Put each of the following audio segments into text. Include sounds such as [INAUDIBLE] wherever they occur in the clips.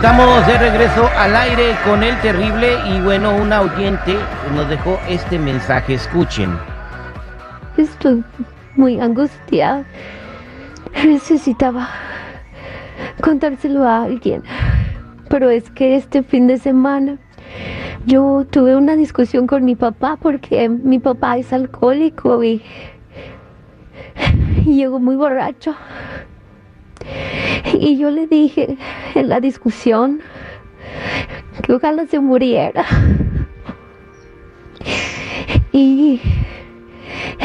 Estamos de regreso al aire con el terrible y bueno, una oyente nos dejó este mensaje. Escuchen. Estoy muy angustiada. Necesitaba contárselo a alguien. Pero es que este fin de semana yo tuve una discusión con mi papá porque mi papá es alcohólico y, y llegó muy borracho. Y yo le dije en la discusión que ojalá se muriera. Y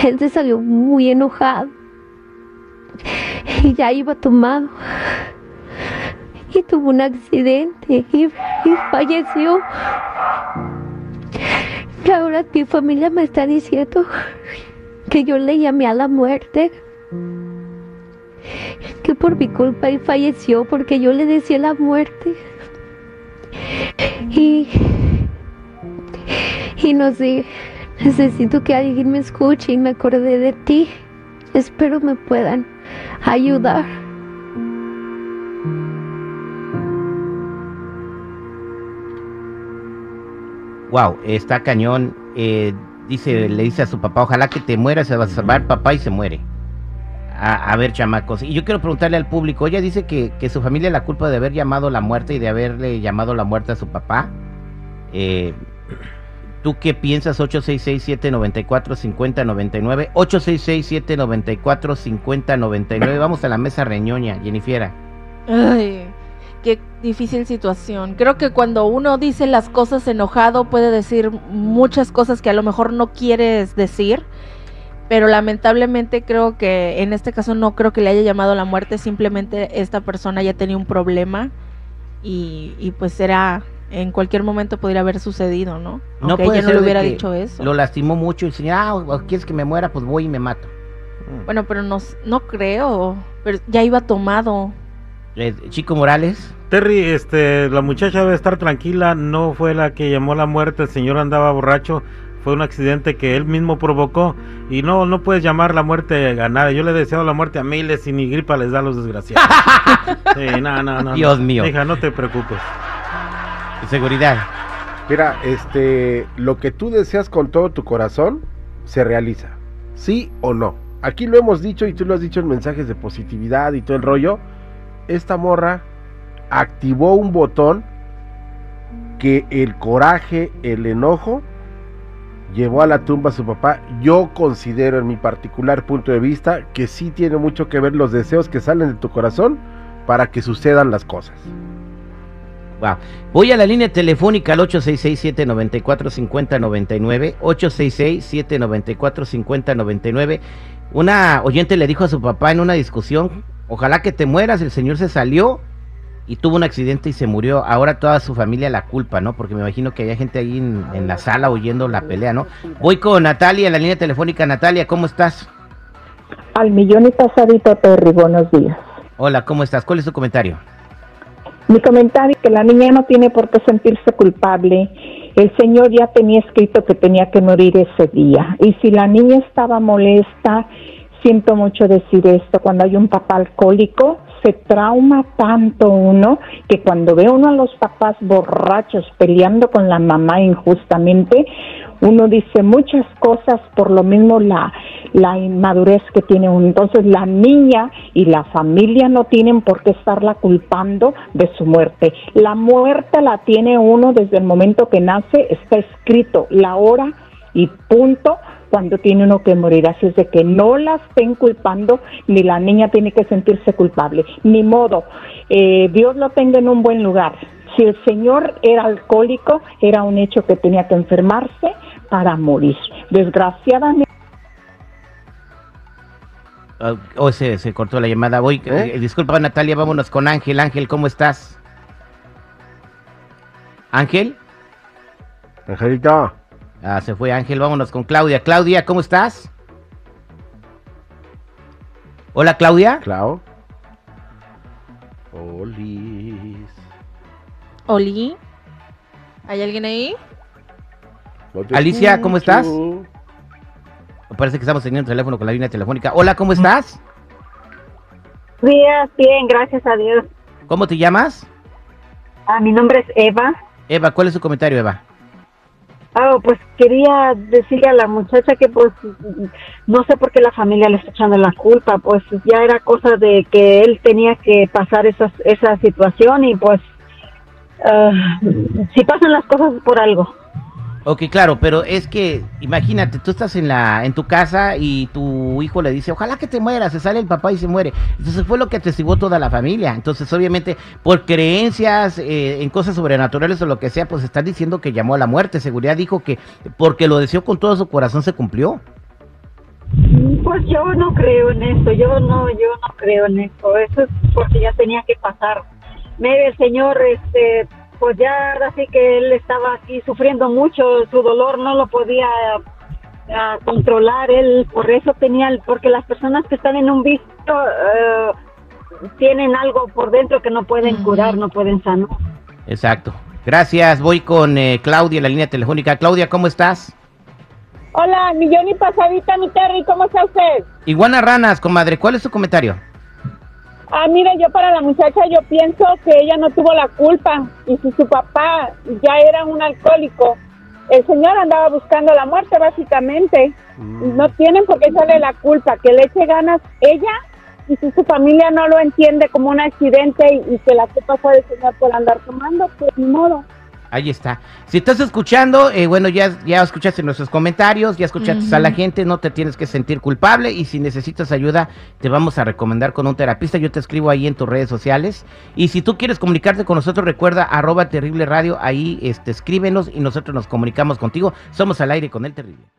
él se salió muy enojado. Y ya iba tomado. Y tuvo un accidente y, falleció. Y ahora mi familia me está diciendo que yo le llamé a la muerte que por mi culpa él falleció porque yo le decía la muerte. Y, y no sé, necesito que alguien me escuche y me acorde de ti. Espero me puedan ayudar. Wow, está cañón. Eh, dice, le dice a su papá, ojalá que te mueras, se va a salvar papá y se muere. A, ver, chamacos. Y yo quiero preguntarle al público, ella dice que, que, su familia la culpa de haber llamado la muerte y de haberle llamado la muerte a su papá. Eh, ¿Tú qué piensas? 866-794-5099. 866-794-5099. Vamos a la mesa reñoña, Jennifiera. Ay, qué difícil situación. Creo que cuando uno dice las cosas enojado puede decir muchas cosas que a lo mejor no quieres decir pero lamentablemente creo que en este caso no creo que le haya llamado a la muerte, simplemente esta persona ya tenía un problema y, pues será en cualquier momento podría haber sucedido, ¿no? Aunque no ella no le hubiera dicho eso. Lo lastimó mucho y señor, ah, quieres que me muera, pues voy y me mato. Bueno, pero no, no creo, pero ya iba tomado. Eh, Chico Morales. Terry, este, la muchacha debe estar tranquila, no fue la que llamó a la muerte, el señor andaba borracho, fue un accidente que él mismo provocó y no no puedes llamar la muerte a nadie. Yo le he deseado la muerte a miles y ni gripa les da a los desgraciados. [LAUGHS] sí, no, no, no. Dios mío. Hija, no te preocupes. Seguridad. Mira, este, lo que tú deseas con todo tu corazón se realiza. ¿Sí o no? Aquí lo hemos dicho y tú lo has dicho en mensajes de positividad y todo el rollo. Esta morra activó un botón que el coraje, el enojo llevó a la tumba a su papá, yo considero en mi particular punto de vista que sí tiene mucho que ver los deseos que salen de tu corazón para que sucedan las cosas. Wow. Voy a la línea telefónica al 866-794-5099, 866-794-5099. Una oyente le dijo a su papá en una discusión, ojalá que te mueras, el señor se salió y tuvo un accidente y se murió. Ahora toda su familia la culpa, ¿no? Porque me imagino que hay gente ahí en, la sala oyendo la pelea, ¿no? Voy con Natalia en la línea telefónica. Natalia, ¿cómo estás? Al millón y pasadito, Perry, buenos días. Hola, ¿cómo estás? ¿Cuál es tu comentario? Mi comentario es que la niña no tiene por qué sentirse culpable. El Señor ya tenía escrito que tenía que morir ese día. Y si la niña estaba molesta, siento mucho decir esto, cuando hay un papá alcohólico, se trauma tanto uno que cuando ve uno a los papás borrachos peleando con la mamá injustamente, uno dice muchas cosas por lo mismo la, la inmadurez que tiene uno. Entonces la niña y la familia no tienen por qué estarla culpando de su muerte. La muerte la tiene uno desde el momento que nace, está escrito la hora y punto cuando tiene uno que morir. Así es de que no la estén culpando, ni la niña tiene que sentirse culpable. Ni modo, eh, Dios lo tenga en un buen lugar. Si el señor era alcohólico, era un hecho que tenía que enfermarse para morir. Desgraciadamente. Uh, oh, se, se, cortó la llamada. Voy, ¿Eh? eh, disculpa Natalia, vámonos con Ángel. Ángel, ¿cómo estás? Ángel. Angelito. Ah, se fue Ángel, vámonos con Claudia. Claudia, ¿cómo estás? Hola, Claudia. Clau. Olis. Oli. ¿Hay alguien ahí? Alicia, ¿cómo estás? Me parece que estamos teniendo teléfono con la línea telefónica. Hola, ¿cómo estás? Bien, bien, gracias a Dios. ¿Cómo te llamas? Ah, mi nombre es Eva. Eva, ¿cuál es su comentario, Eva? Ah, pues quería decirle a la muchacha que pues no sé por qué la familia le está echando la culpa, pues ya era cosa de que él tenía que pasar esa, esa situación y pues ah, si pasan las cosas por algo. Ok, claro, pero es que imagínate, tú estás en la en tu casa y tu hijo le dice, ojalá que te mueras, se sale el papá y se muere. Entonces fue lo que atestiguó toda la familia. Entonces, obviamente, por creencias eh, en cosas sobrenaturales o lo que sea, pues están diciendo que llamó a la muerte. Seguridad dijo que porque lo deseó con todo su corazón se cumplió. Pues yo no creo en eso, yo no, yo no creo en eso. Eso es porque ya tenía que pasar. Mire, señor, este pues ya así que él estaba aquí sufriendo mucho, su dolor no lo podía ah, controlar, él por eso tenía, porque las personas que están en un vicio eh, tienen algo por dentro que no pueden curar, no pueden sanar. Exacto. Gracias, voy con eh, Claudia en la línea telefónica. Claudia, ¿cómo estás? Hola, millón y pasadita, mi Terry, ¿cómo está usted? Iguana Ranas, comadre, ¿cuál es su comentario? Ah, mire, yo para la muchacha yo pienso que ella no tuvo la culpa y si su papá ya era un alcohólico, el señor andaba buscando la muerte básicamente. Mm. No tienen por qué echarle la culpa, que le eche ganas ella y si su familia no lo entiende como un accidente y, y que la culpa fue del señor por andar tomando, pues ni modo. Ahí está. Si estás escuchando, eh, bueno, ya, ya escuchaste nuestros comentarios, ya escuchaste a la gente, no te tienes que sentir culpable y si necesitas ayuda, te vamos a recomendar con un terapista. Yo te escribo ahí en tus redes sociales. Y si tú quieres comunicarte con nosotros, recuerda arroba terrible radio, ahí este, escríbenos y nosotros nos comunicamos contigo. Somos al aire con el terrible.